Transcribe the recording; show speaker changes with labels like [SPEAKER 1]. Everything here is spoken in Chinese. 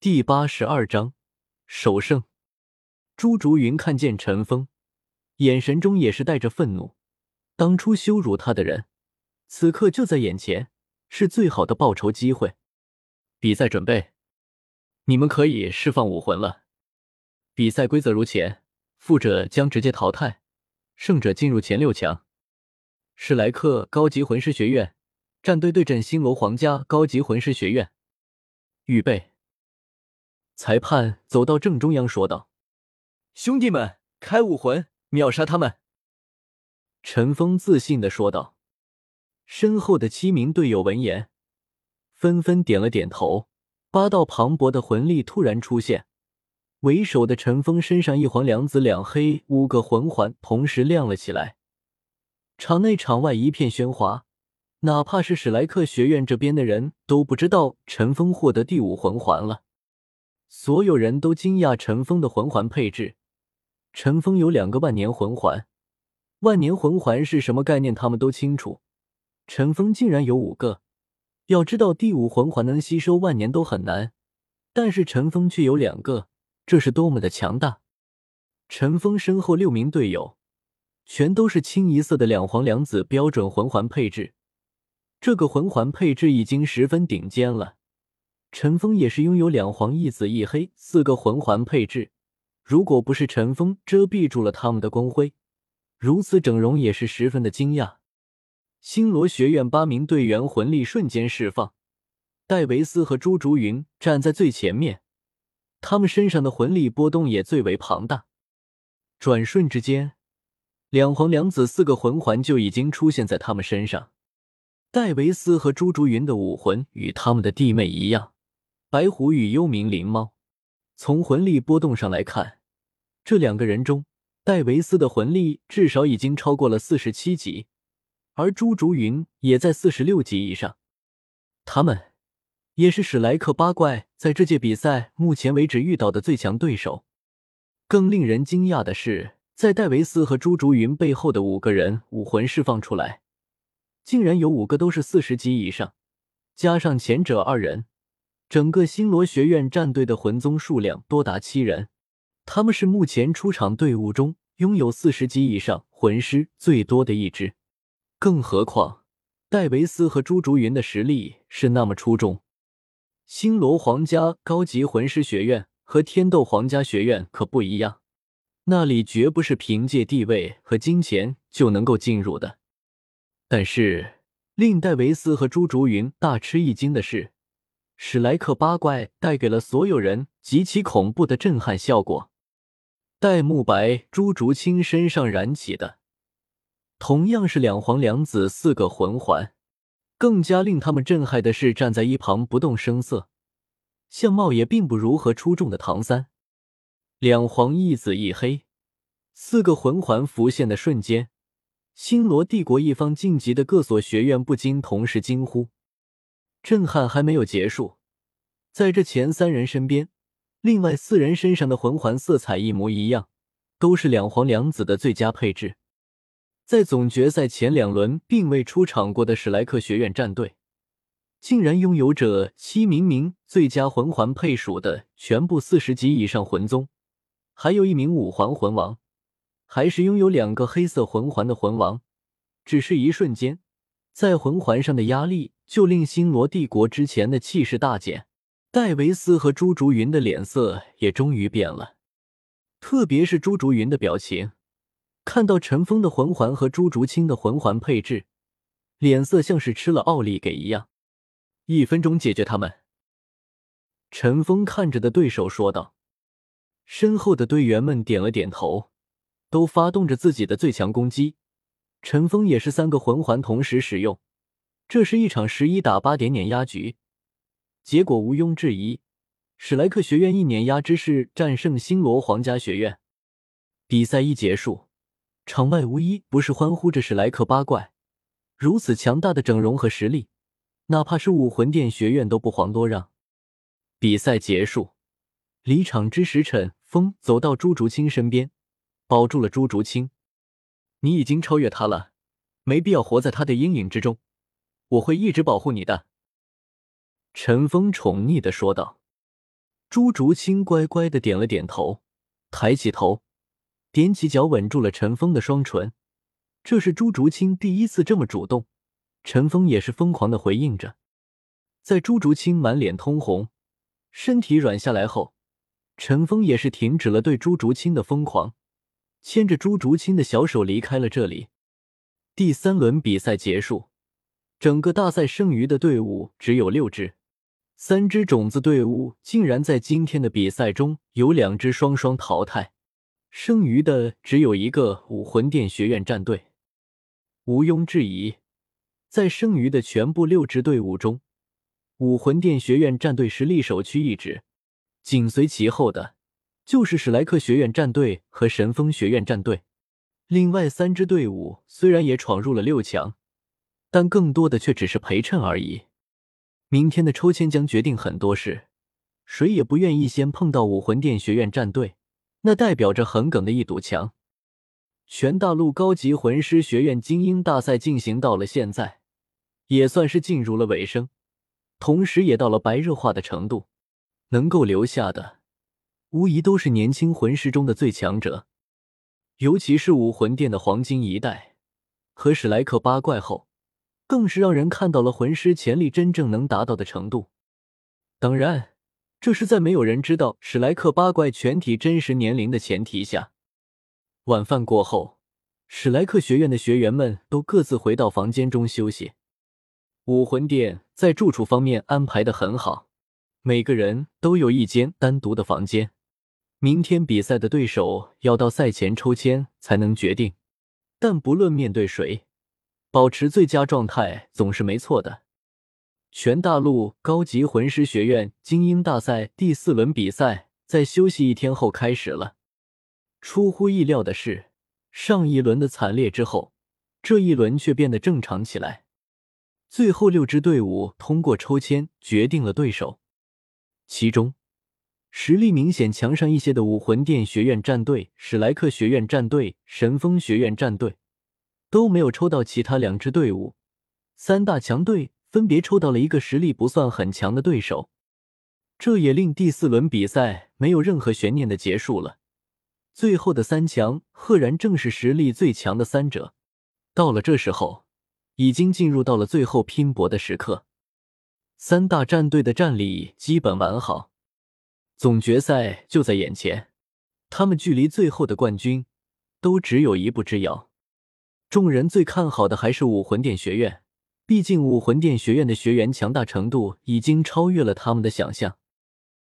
[SPEAKER 1] 第八十二章首胜。朱竹云看见陈峰，眼神中也是带着愤怒。当初羞辱他的人，此刻就在眼前，是最好的报仇机会。比赛准备，你们可以释放武魂了。比赛规则如前，负者将直接淘汰，胜者进入前六强。史莱克高级魂师学院战队对阵星罗皇家高级魂师学院，预备。裁判走到正中央，说道：“兄弟们，开武魂，秒杀他们！”陈峰自信的说道。身后的七名队友闻言，纷纷点了点头。八道磅礴的魂力突然出现，为首的陈峰身上一黄两紫两黑五个魂环同时亮了起来，场内场外一片喧哗。哪怕是史莱克学院这边的人都不知道陈峰获得第五魂环了。所有人都惊讶陈峰的魂环配置。陈峰有两个万年魂环，万年魂环是什么概念？他们都清楚。陈峰竟然有五个。要知道，第五魂环能吸收万年都很难，但是陈峰却有两个，这是多么的强大！陈峰身后六名队友，全都是清一色的两黄两紫标准魂环配置。这个魂环配置已经十分顶尖了。陈峰也是拥有两黄一紫一黑四个魂环配置，如果不是陈峰遮蔽住了他们的光辉，如此整容也是十分的惊讶。星罗学院八名队员魂力瞬间释放，戴维斯和朱竹云站在最前面，他们身上的魂力波动也最为庞大。转瞬之间，两黄两紫四个魂环就已经出现在他们身上。戴维斯和朱竹云的武魂与他们的弟妹一样。白虎与幽冥灵猫，从魂力波动上来看，这两个人中，戴维斯的魂力至少已经超过了四十七级，而朱竹云也在四十六级以上。他们也是史莱克八怪在这届比赛目前为止遇到的最强对手。更令人惊讶的是，在戴维斯和朱竹云背后的五个人武魂释放出来，竟然有五个都是四十级以上，加上前者二人。整个星罗学院战队的魂宗数量多达七人，他们是目前出场队伍中拥有四十级以上魂师最多的一支。更何况戴维斯和朱竹云的实力是那么出众。星罗皇家高级魂师学院和天斗皇家学院可不一样，那里绝不是凭借地位和金钱就能够进入的。但是令戴维斯和朱竹云大吃一惊的是。史莱克八怪带给了所有人极其恐怖的震撼效果。戴沐白、朱竹清身上燃起的，同样是两黄两紫四个魂环。更加令他们震撼的是，站在一旁不动声色、相貌也并不如何出众的唐三。两黄一紫一黑，四个魂环浮现的瞬间，星罗帝国一方晋级的各所学院不禁同时惊呼。震撼还没有结束，在这前三人身边，另外四人身上的魂环色彩一模一样，都是两黄两紫的最佳配置。在总决赛前两轮并未出场过的史莱克学院战队，竟然拥有着七名名最佳魂环配属的全部四十级以上魂宗，还有一名五环魂王，还是拥有两个黑色魂环的魂王。只是一瞬间，在魂环上的压力。就令星罗帝国之前的气势大减，戴维斯和朱竹云的脸色也终于变了，特别是朱竹云的表情，看到陈峰的魂环和朱竹清的魂环配置，脸色像是吃了奥利给一样。一分钟解决他们。陈峰看着的对手说道，身后的队员们点了点头，都发动着自己的最强攻击。陈峰也是三个魂环同时使用。这是一场十一打八点碾压局，结果毋庸置疑，史莱克学院一碾压之势战胜星罗皇家学院。比赛一结束，场外无一不是欢呼着史莱克八怪如此强大的整容和实力，哪怕是武魂殿学院都不遑多让。比赛结束，离场之时，陈风走到朱竹清身边，保住了朱竹清。你已经超越他了，没必要活在他的阴影之中。我会一直保护你的。”陈峰宠溺的说道。朱竹清乖乖的点了点头，抬起头，踮起脚吻住了陈峰的双唇。这是朱竹清第一次这么主动，陈峰也是疯狂的回应着。在朱竹清满脸通红，身体软下来后，陈峰也是停止了对朱竹清的疯狂，牵着朱竹清的小手离开了这里。第三轮比赛结束，整个大赛剩余的队伍只有六支。三支种子队伍竟然在今天的比赛中有两支双双淘汰，剩余的只有一个武魂殿学院战队。毋庸置疑，在剩余的全部六支队伍中，武魂殿学院战队实力首屈一指，紧随其后的就是史莱克学院战队和神风学院战队。另外三支队伍虽然也闯入了六强，但更多的却只是陪衬而已。明天的抽签将决定很多事，谁也不愿意先碰到武魂殿学院战队，那代表着横梗的一堵墙。全大陆高级魂师学院精英大赛进行到了现在，也算是进入了尾声，同时也到了白热化的程度。能够留下的，无疑都是年轻魂师中的最强者，尤其是武魂殿的黄金一代和史莱克八怪后。更是让人看到了魂师潜力真正能达到的程度。当然，这是在没有人知道史莱克八怪全体真实年龄的前提下。晚饭过后，史莱克学院的学员们都各自回到房间中休息。武魂殿在住处方面安排的很好，每个人都有一间单独的房间。明天比赛的对手要到赛前抽签才能决定，但不论面对谁。保持最佳状态总是没错的。全大陆高级魂师学院精英大赛第四轮比赛在休息一天后开始了。出乎意料的是，上一轮的惨烈之后，这一轮却变得正常起来。最后六支队伍通过抽签决定了对手，其中实力明显强上一些的武魂殿学院战队、史莱克学院战队、神风学院战队。都没有抽到其他两支队伍，三大强队分别抽到了一个实力不算很强的对手，这也令第四轮比赛没有任何悬念的结束了。最后的三强赫然正是实力最强的三者。到了这时候，已经进入到了最后拼搏的时刻，三大战队的战力基本完好，总决赛就在眼前，他们距离最后的冠军都只有一步之遥。众人最看好的还是武魂殿学院，毕竟武魂殿学院的学员强大程度已经超越了他们的想象。